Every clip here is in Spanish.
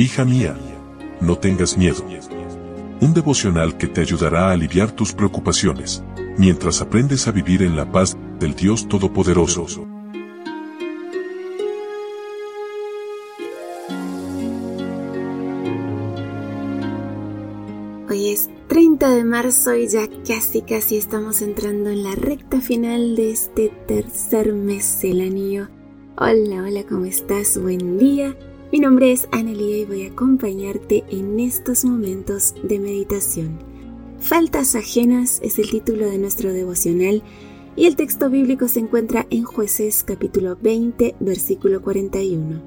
Hija mía, no tengas miedo. Un devocional que te ayudará a aliviar tus preocupaciones, mientras aprendes a vivir en la paz del Dios Todopoderoso. Hoy es 30 de marzo y ya casi casi estamos entrando en la recta final de este tercer mes del año. Hola, hola, ¿cómo estás? Buen día. Mi nombre es Analia y voy a acompañarte en estos momentos de meditación. Faltas ajenas es el título de nuestro devocional y el texto bíblico se encuentra en Jueces capítulo 20 versículo 41.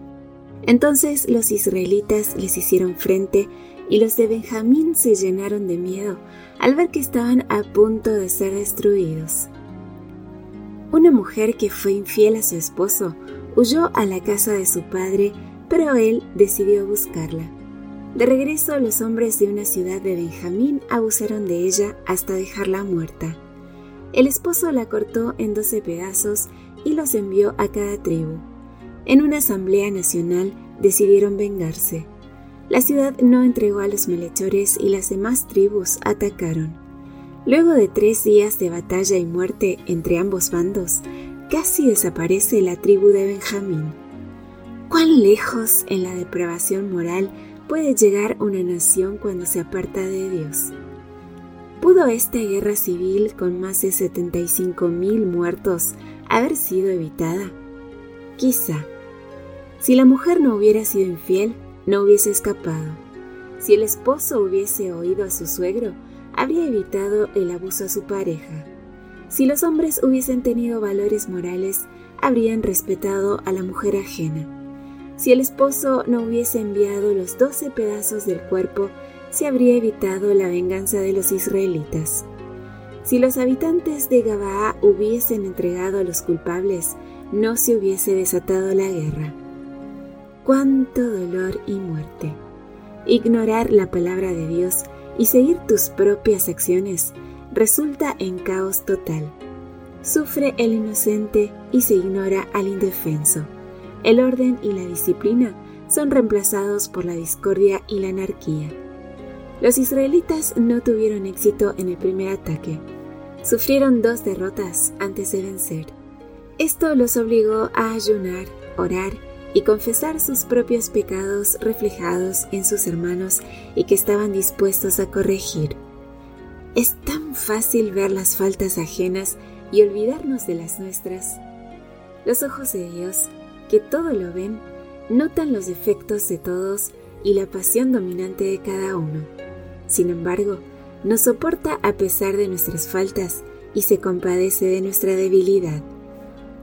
Entonces los israelitas les hicieron frente y los de Benjamín se llenaron de miedo al ver que estaban a punto de ser destruidos. Una mujer que fue infiel a su esposo huyó a la casa de su padre pero él decidió buscarla. De regreso, los hombres de una ciudad de Benjamín abusaron de ella hasta dejarla muerta. El esposo la cortó en doce pedazos y los envió a cada tribu. En una asamblea nacional decidieron vengarse. La ciudad no entregó a los malhechores y las demás tribus atacaron. Luego de tres días de batalla y muerte entre ambos bandos, casi desaparece la tribu de Benjamín. ¿Cuán lejos en la depravación moral puede llegar una nación cuando se aparta de Dios? ¿Pudo esta guerra civil con más de 75.000 muertos haber sido evitada? Quizá. Si la mujer no hubiera sido infiel, no hubiese escapado. Si el esposo hubiese oído a su suegro, habría evitado el abuso a su pareja. Si los hombres hubiesen tenido valores morales, habrían respetado a la mujer ajena. Si el esposo no hubiese enviado los doce pedazos del cuerpo, se habría evitado la venganza de los israelitas. Si los habitantes de Gabaa hubiesen entregado a los culpables, no se hubiese desatado la guerra. Cuánto dolor y muerte. Ignorar la palabra de Dios y seguir tus propias acciones resulta en caos total. Sufre el inocente y se ignora al indefenso. El orden y la disciplina son reemplazados por la discordia y la anarquía. Los israelitas no tuvieron éxito en el primer ataque. Sufrieron dos derrotas antes de vencer. Esto los obligó a ayunar, orar y confesar sus propios pecados reflejados en sus hermanos y que estaban dispuestos a corregir. Es tan fácil ver las faltas ajenas y olvidarnos de las nuestras. Los ojos de Dios que todo lo ven, notan los defectos de todos y la pasión dominante de cada uno. Sin embargo, nos soporta a pesar de nuestras faltas y se compadece de nuestra debilidad.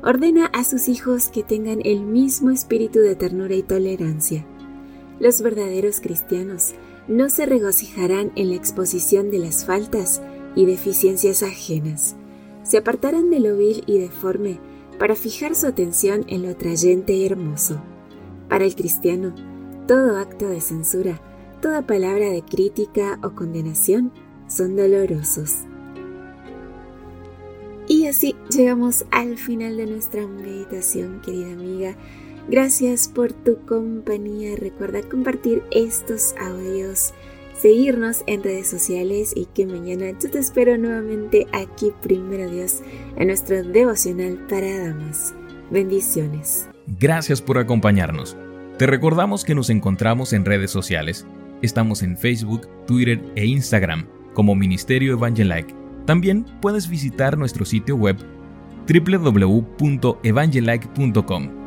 Ordena a sus hijos que tengan el mismo espíritu de ternura y tolerancia. Los verdaderos cristianos no se regocijarán en la exposición de las faltas y deficiencias ajenas. Se apartarán de lo vil y deforme para fijar su atención en lo atrayente y hermoso. Para el cristiano, todo acto de censura, toda palabra de crítica o condenación son dolorosos. Y así llegamos al final de nuestra meditación, querida amiga. Gracias por tu compañía. Recuerda compartir estos audios seguirnos en redes sociales y que mañana yo te espero nuevamente aquí, primero Dios, en nuestro devocional para damas. Bendiciones. Gracias por acompañarnos. Te recordamos que nos encontramos en redes sociales. Estamos en Facebook, Twitter e Instagram como Ministerio Evangelike. También puedes visitar nuestro sitio web www.evangelike.com